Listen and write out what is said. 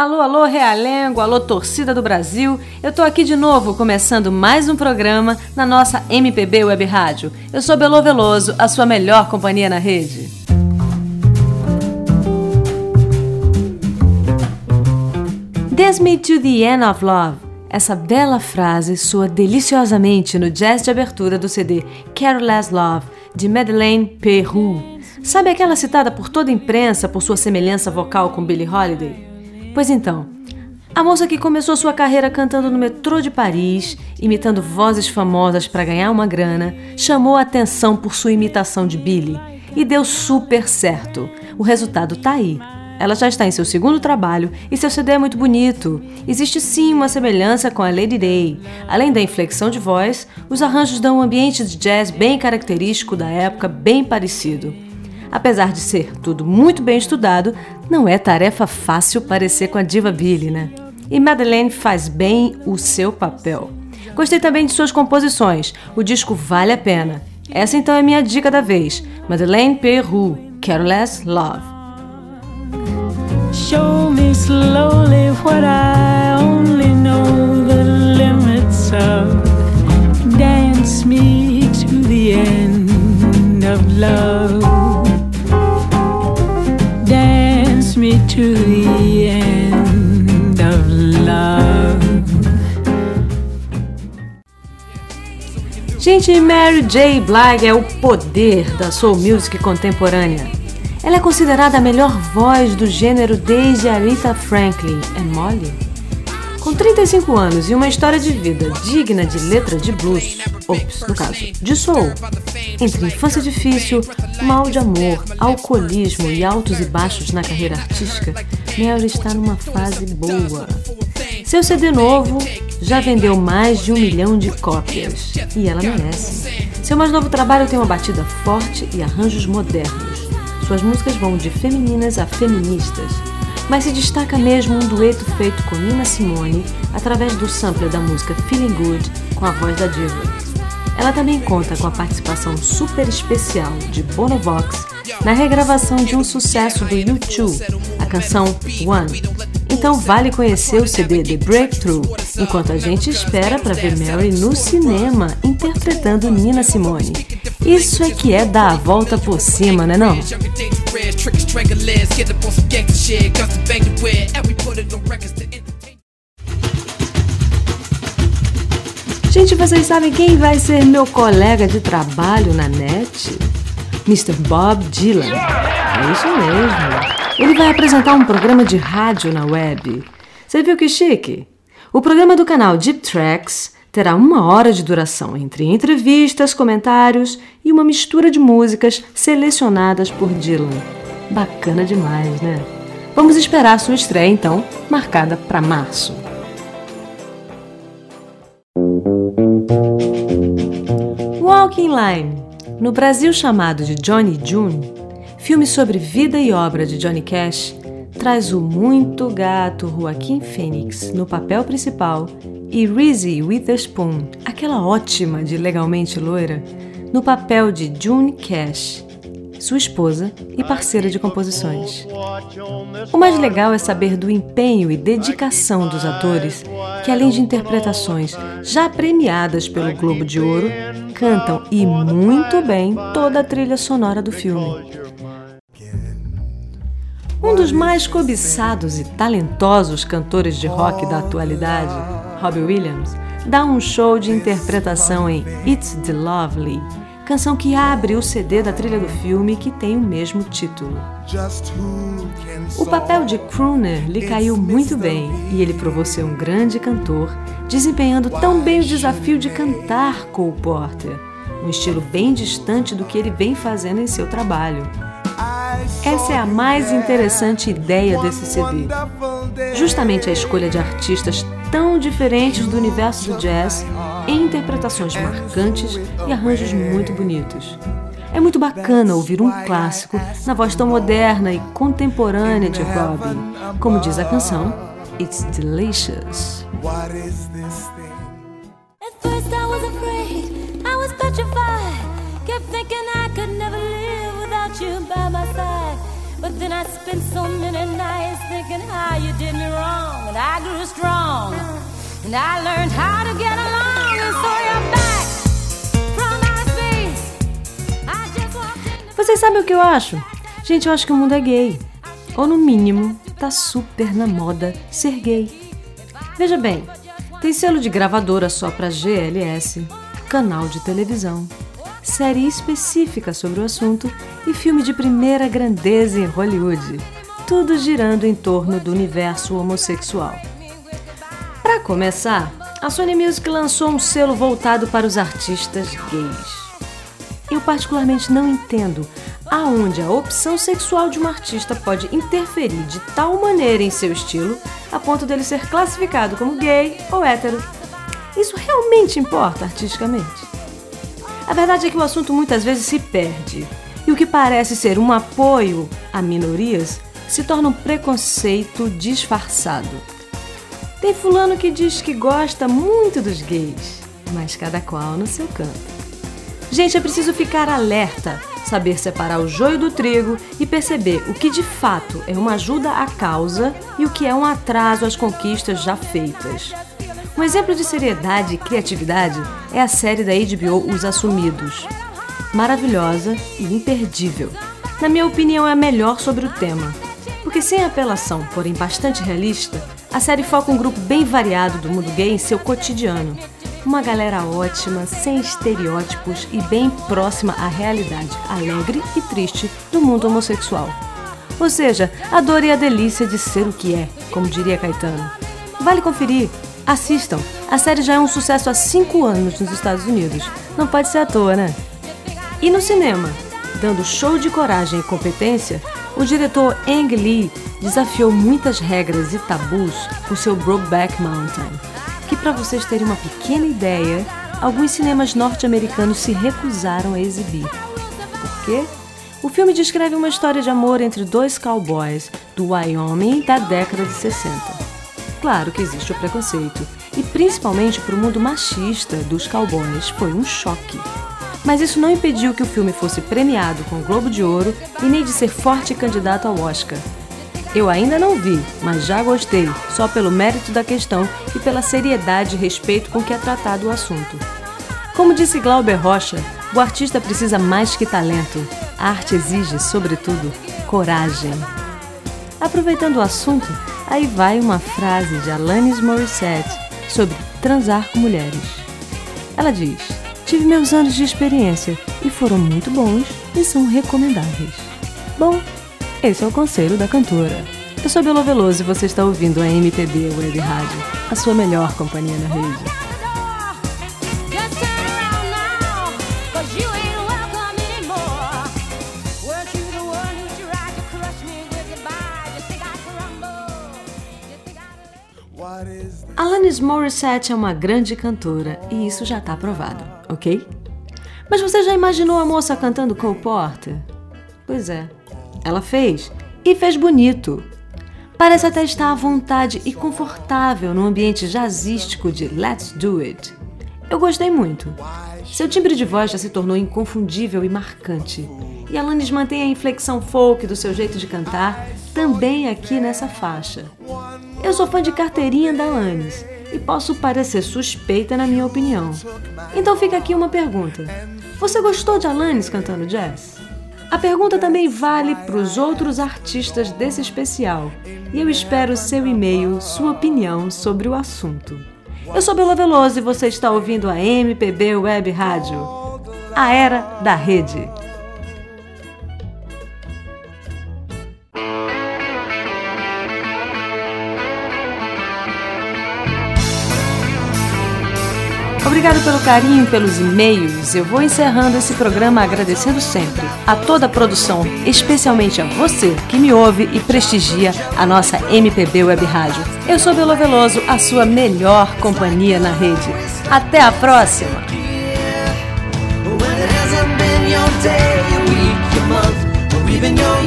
Alô, alô, Realengo, alô, torcida do Brasil. Eu tô aqui de novo, começando mais um programa na nossa MPB Web Rádio. Eu sou Belo Veloso, a sua melhor companhia na rede. Dance Me to the End of Love. Essa bela frase soa deliciosamente no jazz de abertura do CD Careless Love, de Madeleine Peru. Sabe aquela citada por toda a imprensa por sua semelhança vocal com Billie Holiday? Pois então, a moça que começou sua carreira cantando no metrô de Paris, imitando vozes famosas para ganhar uma grana, chamou a atenção por sua imitação de Billy e deu super certo. O resultado tá aí. Ela já está em seu segundo trabalho e seu CD é muito bonito. Existe sim uma semelhança com a Lady Day. Além da inflexão de voz, os arranjos dão um ambiente de jazz bem característico da época, bem parecido. Apesar de ser tudo muito bem estudado, não é tarefa fácil parecer com a diva Billy, né? E Madeleine faz bem o seu papel. Gostei também de suas composições. O disco vale a pena. Essa então é minha dica da vez. Madeleine Peru, Careless Love. Show me slowly what I Gente, Mary J. Blige é o poder da soul music contemporânea. Ela é considerada a melhor voz do gênero desde Aretha Franklin. É mole? Com 35 anos e uma história de vida digna de letra de blues, ou, no caso, de soul, entre infância difícil, mal de amor, alcoolismo e altos e baixos na carreira artística, Mary está numa fase boa. Seu CD novo já vendeu mais de um milhão de cópias e ela merece. Seu mais novo trabalho tem uma batida forte e arranjos modernos. Suas músicas vão de femininas a feministas mas se destaca mesmo um dueto feito com Nina Simone através do sampler da música Feeling Good com a voz da diva. Ela também conta com a participação super especial de Bono Vox na regravação de um sucesso do U2, a canção One. Então vale conhecer o CD The Breakthrough, enquanto a gente espera para ver Mary no cinema interpretando Nina Simone. Isso é que é dar a volta por cima, né não? Gente, vocês sabem quem vai ser meu colega de trabalho na net? Mr. Bob Dylan. É isso mesmo. Ele vai apresentar um programa de rádio na web. Você viu que chique? O programa do canal Deep Tracks terá uma hora de duração entre entrevistas, comentários e uma mistura de músicas selecionadas por Dylan. Bacana demais, né? Vamos esperar sua estreia então, marcada para março. Walking Line, no Brasil chamado de Johnny June, filme sobre vida e obra de Johnny Cash, traz o muito gato Joaquim Phoenix no papel principal e Reese Witherspoon, aquela ótima de Legalmente Loira, no papel de June Cash, sua esposa e parceira de composições. O mais legal é saber do empenho e dedicação dos atores, que além de interpretações já premiadas pelo Globo de Ouro, cantam e muito bem toda a trilha sonora do filme. Um dos mais cobiçados e talentosos cantores de rock da atualidade, Robbie Williams, dá um show de interpretação em It's the Lovely, canção que abre o CD da trilha do filme que tem o mesmo título. O papel de crooner lhe caiu muito bem e ele provou ser um grande cantor, desempenhando tão bem o desafio de cantar Cole Porter, um estilo bem distante do que ele vem fazendo em seu trabalho. Essa é a mais interessante ideia desse CD. Justamente a escolha de artistas tão diferentes do universo do jazz em interpretações marcantes e arranjos muito bonitos. É muito bacana ouvir um clássico na voz tão moderna e contemporânea de Robin. Como diz a canção, It's Delicious. At first I was afraid, I was petrified, kept thinking I could never live without you by my side. But then I spent so many nights thinking how you did me wrong. Vocês sabem o que eu acho? Gente, eu acho que o mundo é gay. Ou no mínimo, tá super na moda ser gay. Veja bem, tem selo de gravadora só para GLS, canal de televisão, série específica sobre o assunto e filme de primeira grandeza em Hollywood. Tudo girando em torno do universo homossexual. Para começar, a Sony Music lançou um selo voltado para os artistas gays. Eu particularmente não entendo aonde a opção sexual de um artista pode interferir de tal maneira em seu estilo a ponto dele ser classificado como gay ou hétero. Isso realmente importa artisticamente? A verdade é que o assunto muitas vezes se perde, que parece ser um apoio a minorias se torna um preconceito disfarçado. Tem fulano que diz que gosta muito dos gays, mas cada qual no seu canto. Gente, é preciso ficar alerta, saber separar o joio do trigo e perceber o que de fato é uma ajuda à causa e o que é um atraso às conquistas já feitas. Um exemplo de seriedade e criatividade é a série da HBO Os Assumidos. Maravilhosa e imperdível. Na minha opinião, é a melhor sobre o tema. Porque sem apelação, porém bastante realista, a série foca um grupo bem variado do mundo gay em seu cotidiano uma galera ótima, sem estereótipos e bem próxima à realidade alegre e triste do mundo homossexual. Ou seja, a dor e a delícia de ser o que é, como diria Caetano. Vale conferir. Assistam. A série já é um sucesso há cinco anos nos Estados Unidos. Não pode ser à toa, né? E no cinema? Dando show de coragem e competência, o diretor Ang Lee desafiou muitas regras e tabus com seu Brokeback Mountain que, para vocês terem uma pequena ideia, alguns cinemas norte-americanos se recusaram a exibir. Por quê? O filme descreve uma história de amor entre dois cowboys do Wyoming da década de 60. Claro que existe o preconceito, e principalmente para o mundo machista dos cowboys foi um choque. Mas isso não impediu que o filme fosse premiado com o Globo de Ouro e nem de ser forte candidato ao Oscar, eu ainda não vi, mas já gostei, só pelo mérito da questão e pela seriedade e respeito com que é tratado o assunto. Como disse Glauber Rocha, o artista precisa mais que talento. A arte exige, sobretudo, coragem. Aproveitando o assunto, aí vai uma frase de Alanis Morissette sobre transar com mulheres. Ela diz: Tive meus anos de experiência e foram muito bons e são recomendáveis. Bom, esse é o conselho da cantora. Eu sou Belo Veloso e você está ouvindo a MPB Web Rádio, a sua melhor companhia na rede. Alanis Morissette é uma grande cantora e isso já está provado, ok? Mas você já imaginou a moça cantando Cole Porter? Pois é, ela fez e fez bonito. Parece até estar à vontade e confortável no ambiente jazzístico de Let's Do It. Eu gostei muito. Seu timbre de voz já se tornou inconfundível e marcante. E Alanis mantém a inflexão folk do seu jeito de cantar também aqui nessa faixa. Eu sou fã de carteirinha da Alanis e posso parecer suspeita na minha opinião. Então fica aqui uma pergunta. Você gostou de Alanis cantando jazz? A pergunta também vale para os outros artistas desse especial e eu espero seu e-mail, sua opinião sobre o assunto. Eu sou Bela Veloso e você está ouvindo a MPB Web Rádio, a era da rede. Obrigado pelo carinho, pelos e-mails. Eu vou encerrando esse programa agradecendo sempre a toda a produção, especialmente a você que me ouve e prestigia a nossa MPB Web Rádio. Eu sou Belo Veloso, a sua melhor companhia na rede. Até a próxima! Even your